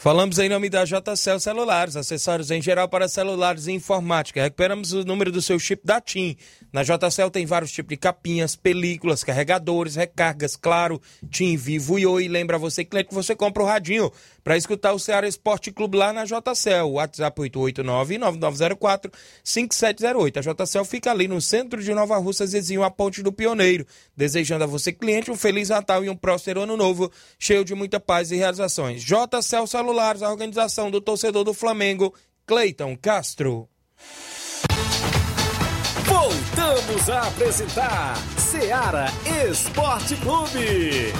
Falamos em nome da JCL Celulares, acessórios em geral para celulares e informática. Recuperamos o número do seu chip da TIM. Na JCL tem vários tipos de capinhas, películas, carregadores, recargas, claro, TIM, Vivo e Oi. Lembra você, cliente, que você compra o radinho para escutar o Ceará Esporte Clube lá na JCL. WhatsApp 889-9904-5708. A JCL fica ali no centro de Nova Russa, vizinho a Ponte do Pioneiro. Desejando a você, cliente, um Feliz Natal e um próspero Ano Novo, cheio de muita paz e realizações. JCL Celulares, a organização do torcedor do Flamengo, Cleiton Castro. Voltamos a apresentar Seara Esporte Clube.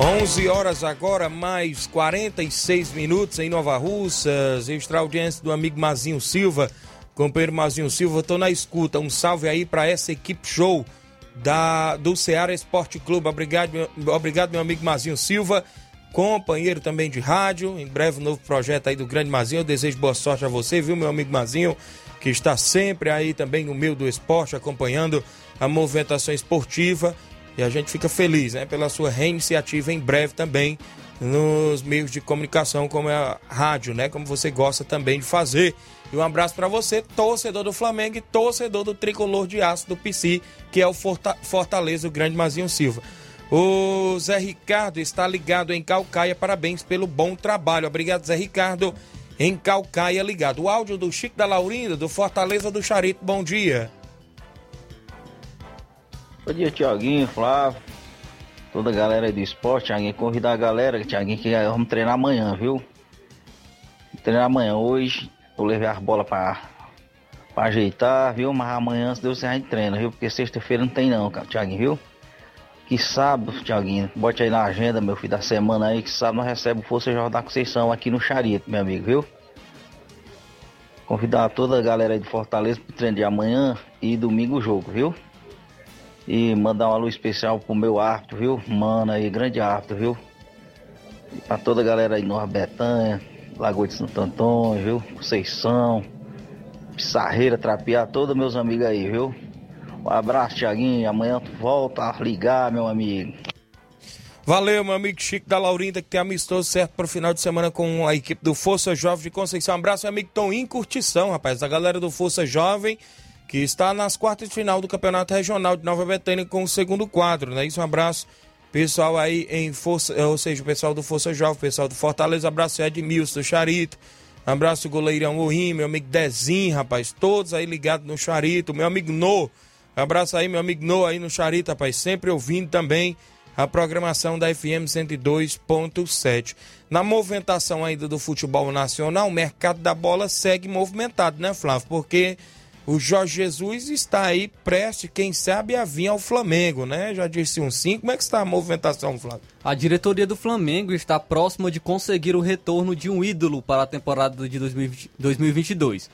11 horas agora, mais 46 minutos em Nova Russas. Extra audiência do amigo Mazinho Silva. Companheiro Mazinho Silva, tô na escuta. Um salve aí para essa equipe show da, do Ceará Esporte Clube. Obrigado, meu, obrigado, meu amigo Mazinho Silva. Companheiro também de rádio. Em breve, um novo projeto aí do Grande Mazinho. Eu desejo boa sorte a você, viu, meu amigo Mazinho? Que está sempre aí também no meio do esporte, acompanhando a movimentação esportiva. E a gente fica feliz né, pela sua reiniciativa em breve também nos meios de comunicação, como é a rádio, né? Como você gosta também de fazer. E um abraço para você, torcedor do Flamengo e torcedor do tricolor de aço do PC, que é o Fortaleza, o grande Mazinho Silva. O Zé Ricardo está ligado em Calcaia. Parabéns pelo bom trabalho. Obrigado, Zé Ricardo. Em Calcaia, ligado. O áudio do Chico da Laurinda, do Fortaleza do Charito. Bom dia. Bom dia, Tiaguinho, Flávio, toda a galera do esporte. Tiaguinho, convidar a galera, Tiaguinho, que vamos treinar amanhã, viu? Treinar amanhã. Hoje eu levei as bolas pra ajeitar, viu? Mas amanhã, se Deus quiser, a gente treina, viu? Porque sexta-feira não tem não, Tiaguinho, viu? Que sábado, Tiaguinho, bote aí na agenda, meu filho, da semana aí, que sábado nós recebemos Força Jornal Conceição aqui no Charito, meu amigo, viu? Convidar toda a galera aí de Fortaleza pro treino de amanhã e domingo o jogo, viu? E mandar uma luz especial pro meu árbitro, viu? Mano aí, grande árbitro, viu? E pra toda a galera aí de Nova Betânia, Lagoa de Santo Antônio, viu? Conceição, Pissarreira, Trapear, todos meus amigos aí, viu? Um abraço, Tiaguinho. Amanhã tu volta a ligar, meu amigo. Valeu, meu amigo Chico da Laurinda, que tem amistoso certo para o final de semana com a equipe do Força Jovem de Conceição. Um abraço, meu amigo Tom em Curtição, rapaz. A galera do Força Jovem que está nas quartas de final do Campeonato Regional de Nova Betânia com o segundo quadro, né? Isso, um abraço pessoal aí em Força, ou seja, o pessoal do Força Jovem, pessoal do Fortaleza, abraço Edmilson, Charito, Um abraço, goleirão Oim, meu amigo Dezinho, rapaz. Todos aí ligados no Charito. Meu amigo No. Abraço aí, meu amigo No aí no Charito, rapaz. Sempre ouvindo também a programação da FM 102.7. Na movimentação ainda do futebol nacional, o mercado da bola segue movimentado, né, Flávio? Porque o Jorge Jesus está aí prestes, quem sabe, a vir ao Flamengo, né? Já disse um sim. Como é que está a movimentação, Flávio? A diretoria do Flamengo está próxima de conseguir o retorno de um ídolo para a temporada de 2020, 2022.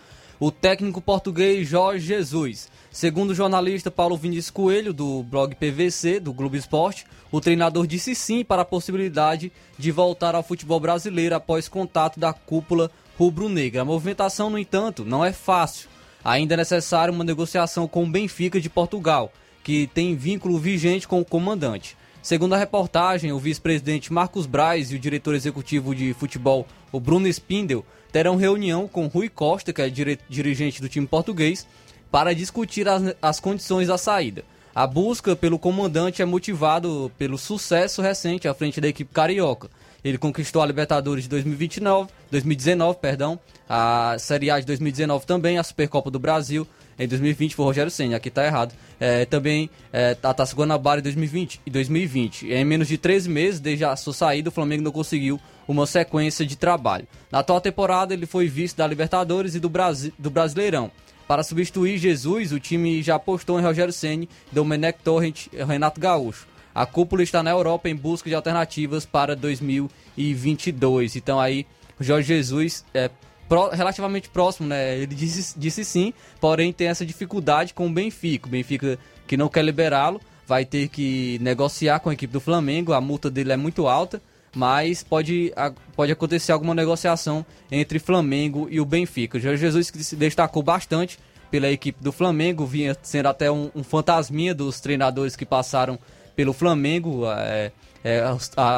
O técnico português Jorge Jesus. Segundo o jornalista Paulo Vinícius Coelho, do blog PVC, do Globo Esporte, o treinador disse sim para a possibilidade de voltar ao futebol brasileiro após contato da cúpula rubro-negra. A movimentação, no entanto, não é fácil. Ainda é necessária uma negociação com o Benfica de Portugal, que tem vínculo vigente com o comandante. Segundo a reportagem, o vice-presidente Marcos Braz e o diretor executivo de futebol, o Bruno Spindel, terão reunião com Rui Costa, que é dirigente do time português, para discutir as, as condições da saída. A busca pelo comandante é motivado pelo sucesso recente à frente da equipe carioca. Ele conquistou a Libertadores de 2029, 2019, perdão, a Série A de 2019 também, a Supercopa do Brasil. Em 2020 foi Rogério Senna, aqui está errado. É, também é, a Taça Guanabara em 2020 e 2020. Em menos de 13 meses, desde a sua saída, o Flamengo não conseguiu uma sequência de trabalho. Na atual temporada, ele foi vice da Libertadores e do, Brasi do Brasileirão. Para substituir Jesus, o time já apostou em Rogério Ceni, Domenech Torrent e Renato Gaúcho. A cúpula está na Europa em busca de alternativas para 2022. Então aí, o Jorge Jesus é relativamente próximo, né? Ele disse, disse sim, porém tem essa dificuldade com o Benfica. O Benfica que não quer liberá-lo, vai ter que negociar com a equipe do Flamengo. A multa dele é muito alta mas pode, pode acontecer alguma negociação entre Flamengo e o Benfica. O Jorge Jesus se destacou bastante pela equipe do Flamengo, vinha sendo até um, um fantasminha dos treinadores que passaram pelo Flamengo. É, é,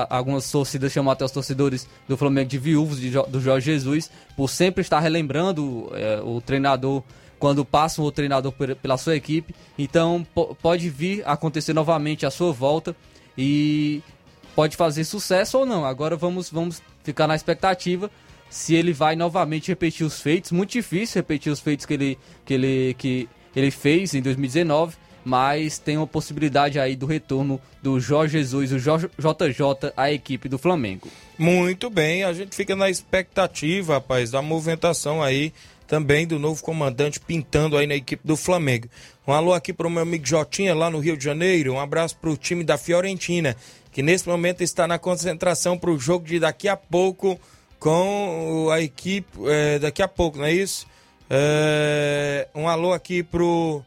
algumas torcidas chamam até os torcedores do Flamengo de viúvos de, do Jorge Jesus, por sempre estar relembrando é, o treinador quando passa um treinador pela sua equipe. Então pode vir acontecer novamente a sua volta. E pode fazer sucesso ou não. Agora vamos, vamos ficar na expectativa se ele vai novamente repetir os feitos. Muito difícil repetir os feitos que ele, que ele, que ele fez em 2019, mas tem uma possibilidade aí do retorno do Jorge Jesus, o JJ, à equipe do Flamengo. Muito bem, a gente fica na expectativa, rapaz, da movimentação aí também do novo comandante pintando aí na equipe do Flamengo. Um alô aqui para o meu amigo Jotinha lá no Rio de Janeiro, um abraço para o time da Fiorentina que nesse momento está na concentração para o jogo de daqui a pouco com a equipe. É, daqui a pouco, não é isso? É, um alô aqui pro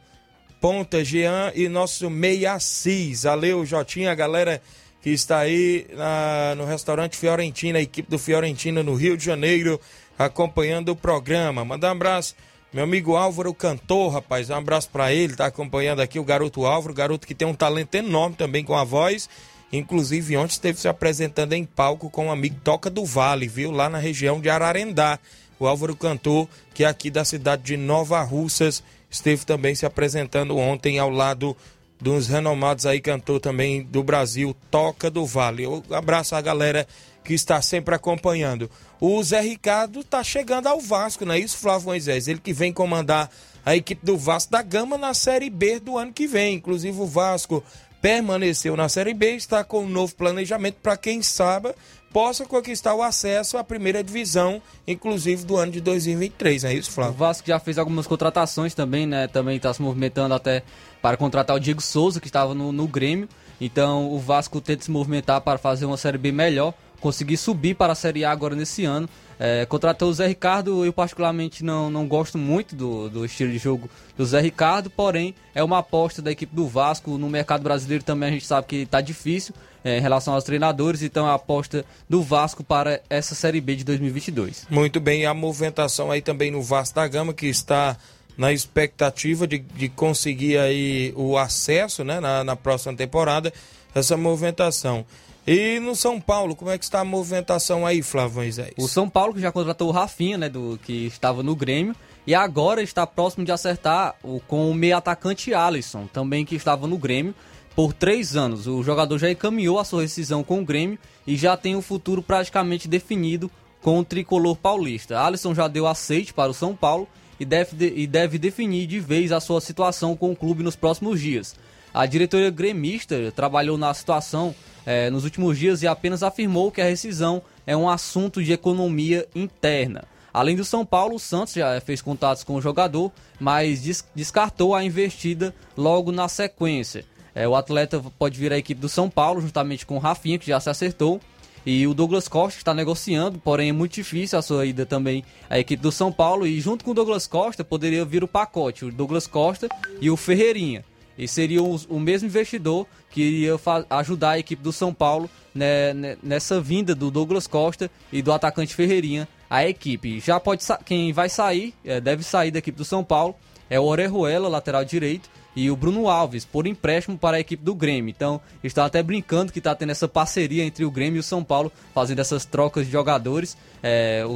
Ponta Jean e nosso Meia Assis. Valeu, Jotinha, a galera que está aí na, no restaurante Fiorentina, a equipe do Fiorentina no Rio de Janeiro, acompanhando o programa. Manda um abraço. Meu amigo Álvaro Cantor, rapaz, um abraço para ele, tá acompanhando aqui o garoto Álvaro, garoto que tem um talento enorme também com a voz Inclusive, ontem esteve se apresentando em palco com o um amigo Toca do Vale, viu? Lá na região de Ararendá. O Álvaro Cantor, que é aqui da cidade de Nova Russas, esteve também se apresentando ontem ao lado dos renomados aí cantor também do Brasil, Toca do Vale. Um abraço à galera que está sempre acompanhando. O Zé Ricardo está chegando ao Vasco, não é isso, Flávio Moisés? Ele que vem comandar a equipe do Vasco da Gama na Série B do ano que vem. Inclusive o Vasco permaneceu na Série B, está com um novo planejamento para quem sabe possa conquistar o acesso à primeira divisão, inclusive do ano de 2023, é isso, Flávio? O Vasco já fez algumas contratações também, né? Também está se movimentando até para contratar o Diego Souza, que estava no, no Grêmio. Então o Vasco tenta se movimentar para fazer uma Série B melhor, conseguir subir para a Série A agora nesse ano. É, contratou o Zé Ricardo, eu particularmente não, não gosto muito do, do estilo de jogo do Zé Ricardo, porém é uma aposta da equipe do Vasco. No mercado brasileiro também a gente sabe que está difícil é, em relação aos treinadores, então é a aposta do Vasco para essa Série B de 2022. Muito bem, a movimentação aí também no Vasco da Gama, que está na expectativa de, de conseguir aí o acesso né, na, na próxima temporada, essa movimentação. E no São Paulo, como é que está a movimentação aí, Flávio Moisés? O São Paulo que já contratou o Rafinha, né, do que estava no Grêmio, e agora está próximo de acertar o, com o meio atacante Alisson, também que estava no Grêmio, por três anos. O jogador já encaminhou a sua rescisão com o Grêmio e já tem o futuro praticamente definido com o tricolor paulista. Alisson já deu aceite para o São Paulo e deve, de, e deve definir de vez a sua situação com o clube nos próximos dias. A diretoria gremista trabalhou na situação eh, nos últimos dias e apenas afirmou que a rescisão é um assunto de economia interna. Além do São Paulo, o Santos já fez contatos com o jogador, mas des descartou a investida logo na sequência. É, o atleta pode vir à equipe do São Paulo, juntamente com o Rafinha, que já se acertou. E o Douglas Costa está negociando, porém é muito difícil a sua ida também à equipe do São Paulo. E junto com o Douglas Costa poderia vir o pacote, o Douglas Costa e o Ferreirinha. E seria o, mesmo investidor que iria ajudar a equipe do São Paulo né, né, nessa vinda do Douglas Costa e do atacante Ferreirinha à equipe. Já pode quem vai sair, é, deve sair da equipe do São Paulo, é o Orejuela, lateral direito, e o Bruno Alves, por empréstimo para a equipe do Grêmio. Então, está até brincando que está tendo essa parceria entre o Grêmio e o São Paulo, fazendo essas trocas de jogadores. É, o,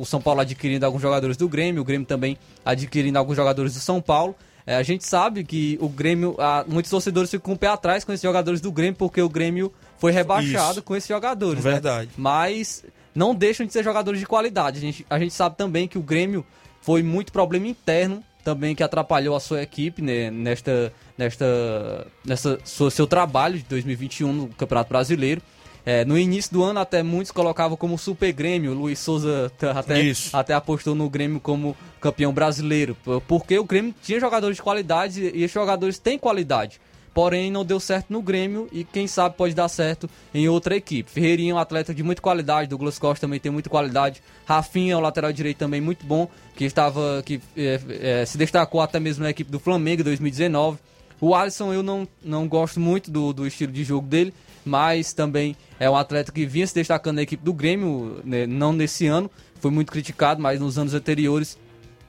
o, São Paulo adquirindo alguns jogadores do Grêmio, o Grêmio também adquirindo alguns jogadores do São Paulo. É, a gente sabe que o Grêmio, há, muitos torcedores ficam com o pé atrás com esses jogadores do Grêmio, porque o Grêmio foi rebaixado Isso. com esses jogadores. Né? Verdade. Né? Mas não deixam de ser jogadores de qualidade. A gente, a gente sabe também que o Grêmio foi muito problema interno também que atrapalhou a sua equipe né, nesta, nesta, nessa sua, seu trabalho de 2021 no Campeonato Brasileiro. É, no início do ano, até muitos colocavam como Super Grêmio. Luiz Souza até, até apostou no Grêmio como campeão brasileiro. Porque o Grêmio tinha jogadores de qualidade e esses jogadores têm qualidade porém não deu certo no Grêmio e quem sabe pode dar certo em outra equipe. Ferreirinha é um atleta de muita qualidade, Douglas Costa também tem muita qualidade, Rafinha é um lateral direito também muito bom, que estava que é, é, se destacou até mesmo na equipe do Flamengo em 2019. O Alisson eu não, não gosto muito do, do estilo de jogo dele, mas também é um atleta que vinha se destacando na equipe do Grêmio, né, não nesse ano, foi muito criticado, mas nos anos anteriores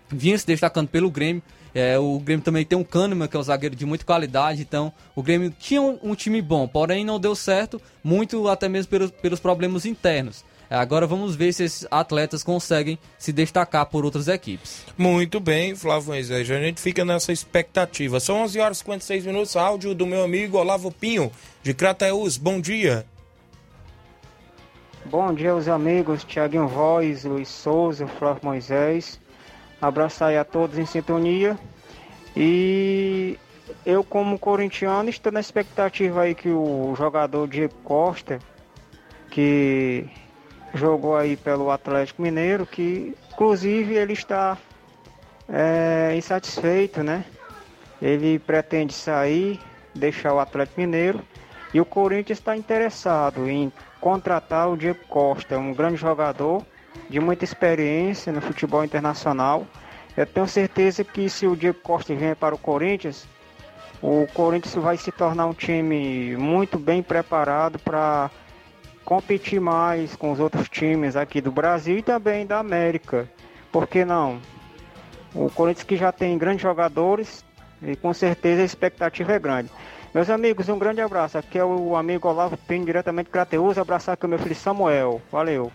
vinha se destacando pelo Grêmio é, o Grêmio também tem um Kahneman, que é um zagueiro de muita qualidade, então o Grêmio tinha um, um time bom, porém não deu certo, muito até mesmo pelos, pelos problemas internos. Agora vamos ver se esses atletas conseguem se destacar por outras equipes. Muito bem, Flávio Moisés. A gente fica nessa expectativa. São 11 horas e 56 minutos. Áudio do meu amigo Olavo Pinho, de Crateus. Bom dia. Bom dia, os amigos. Tiaguinho Voz, Luiz Souza, Flávio Moisés. Abraço aí a todos em sintonia. E eu, como corintiano, estou na expectativa aí que o jogador Diego Costa, que jogou aí pelo Atlético Mineiro, que inclusive ele está é, insatisfeito, né? Ele pretende sair, deixar o Atlético Mineiro e o Corinthians está interessado em contratar o Diego Costa, um grande jogador de muita experiência no futebol internacional. Eu tenho certeza que se o Diego Costa vier para o Corinthians, o Corinthians vai se tornar um time muito bem preparado para competir mais com os outros times aqui do Brasil e também da América. Por que não? O Corinthians que já tem grandes jogadores e com certeza a expectativa é grande. Meus amigos, um grande abraço. Aqui é o amigo Olavo Pinho, diretamente de Crateus. Abraçar aqui o meu filho Samuel. Valeu.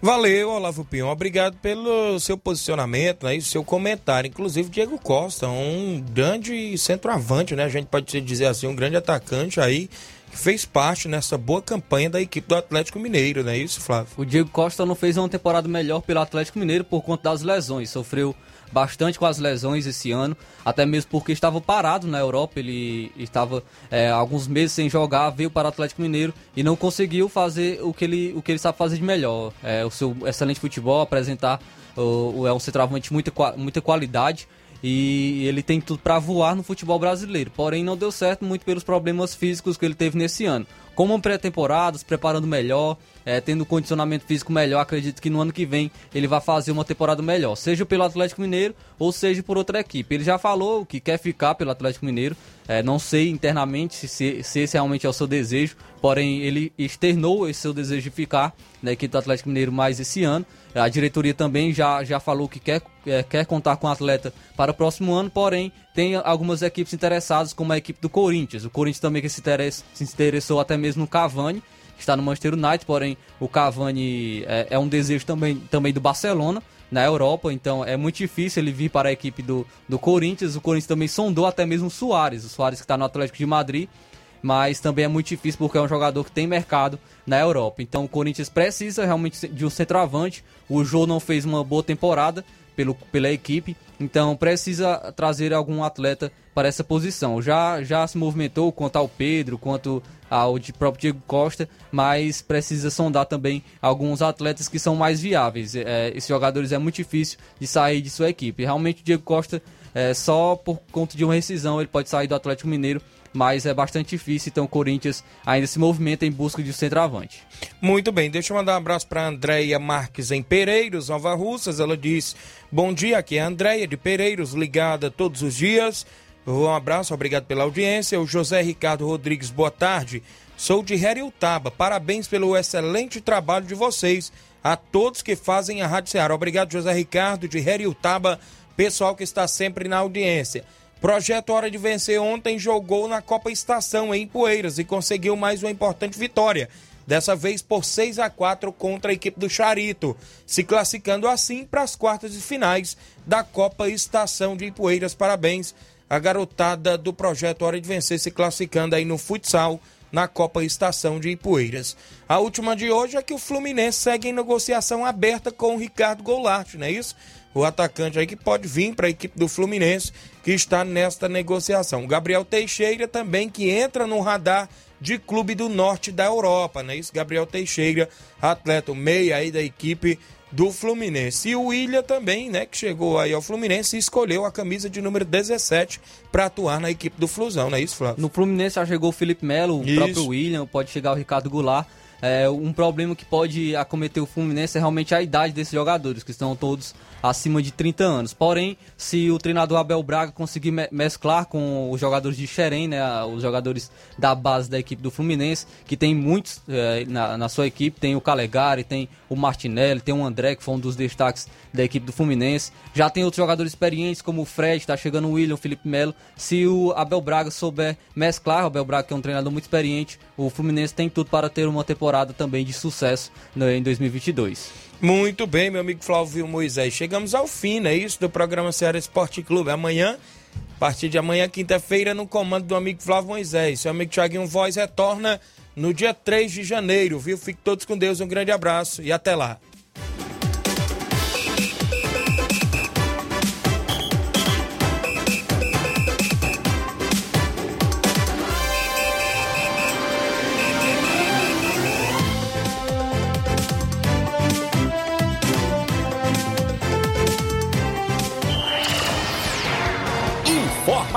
Valeu, Olavo Pinho. Obrigado pelo seu posicionamento né, e seu comentário. Inclusive, Diego Costa, um grande centroavante, né? A gente pode dizer assim, um grande atacante aí fez parte nessa boa campanha da equipe do Atlético Mineiro, não é isso, Flávio? O Diego Costa não fez uma temporada melhor pelo Atlético Mineiro por conta das lesões. Sofreu bastante com as lesões esse ano, até mesmo porque estava parado na Europa, ele estava é, alguns meses sem jogar, veio para o Atlético Mineiro e não conseguiu fazer o que ele, o que ele sabe fazer de melhor, é, o seu excelente futebol, apresentar, o, é um centroavante de muita, muita qualidade, e ele tem tudo para voar no futebol brasileiro. Porém, não deu certo muito pelos problemas físicos que ele teve nesse ano. Como pré-temporada, se preparando melhor, é, tendo condicionamento físico melhor, acredito que no ano que vem ele vai fazer uma temporada melhor, seja pelo Atlético Mineiro ou seja por outra equipe. Ele já falou que quer ficar pelo Atlético Mineiro, é, não sei internamente se, se, esse realmente é o seu desejo, porém ele externou esse seu desejo de ficar na equipe do Atlético Mineiro mais esse ano. A diretoria também já, já falou que quer, é, quer contar com o atleta para o próximo ano, porém tem algumas equipes interessadas, como a equipe do Corinthians. O Corinthians também que se, interessa, se interessou até mesmo no Cavani, que está no Manchester United, porém o Cavani é, é um desejo também, também do Barcelona na Europa, então é muito difícil ele vir para a equipe do, do Corinthians. O Corinthians também sondou até mesmo o Soares, o Soares que está no Atlético de Madrid, mas também é muito difícil porque é um jogador que tem mercado na Europa. Então o Corinthians precisa realmente de um centroavante. O Jô não fez uma boa temporada pelo, pela equipe, então precisa trazer algum atleta para essa posição. Já, já se movimentou quanto ao Pedro, quanto ao de próprio Diego Costa, mas precisa sondar também alguns atletas que são mais viáveis. É, esses jogadores é muito difícil de sair de sua equipe. Realmente o Diego Costa, é, só por conta de uma rescisão, ele pode sair do Atlético Mineiro mas é bastante difícil, então o Corinthians ainda se movimenta em busca de um centroavante. Muito bem, deixa eu mandar um abraço para Andréia Marques em Pereiros, Nova Russas. Ela diz: Bom dia, aqui é a Andréia de Pereiros, ligada todos os dias. Um abraço, obrigado pela audiência. O José Ricardo Rodrigues, boa tarde. Sou de Heriutaba. Parabéns pelo excelente trabalho de vocês. A todos que fazem a Rádio Ceará. Obrigado, José Ricardo de Heriutaba, pessoal que está sempre na audiência. Projeto Hora de Vencer ontem jogou na Copa Estação em Poeiras e conseguiu mais uma importante vitória. Dessa vez por 6 a 4 contra a equipe do Charito, se classificando assim para as quartas de finais da Copa Estação de Ipueiras. Parabéns a garotada do projeto Hora de Vencer se classificando aí no futsal na Copa Estação de Ipueiras. A última de hoje é que o Fluminense segue em negociação aberta com o Ricardo Goulart, não é isso? O atacante aí que pode vir para a equipe do Fluminense que está nesta negociação. Gabriel Teixeira também que entra no radar de clube do norte da Europa, né? Isso, Gabriel Teixeira, atleta meia aí da equipe do Fluminense. E o William também, né, que chegou aí ao Fluminense e escolheu a camisa de número 17 para atuar na equipe do Flusão, não é isso, Flávio? No Fluminense já chegou o Felipe Melo, o próprio William, pode chegar o Ricardo Goulart. É, um problema que pode acometer o Fluminense é realmente a idade desses jogadores, que estão todos acima de 30 anos. Porém, se o treinador Abel Braga conseguir me mesclar com os jogadores de Xerém, né, os jogadores da base da equipe do Fluminense, que tem muitos é, na, na, sua equipe, tem o Calegari, tem o Martinelli, tem o André, que foi um dos destaques da equipe do Fluminense. Já tem outros jogadores experientes, como o Fred, está chegando o William, o Felipe Melo. Se o Abel Braga souber mesclar, o Abel Braga que é um treinador muito experiente, o Fluminense tem tudo para ter uma temporada também de sucesso né, em 2022. Muito bem, meu amigo Flávio Moisés. Chegamos ao fim, né? Isso do programa Ceará Esporte Clube. Amanhã, a partir de amanhã, quinta-feira, no comando do amigo Flávio Moisés. Seu amigo Thiaguinho Voz retorna no dia 3 de janeiro, viu? Fique todos com Deus, um grande abraço e até lá.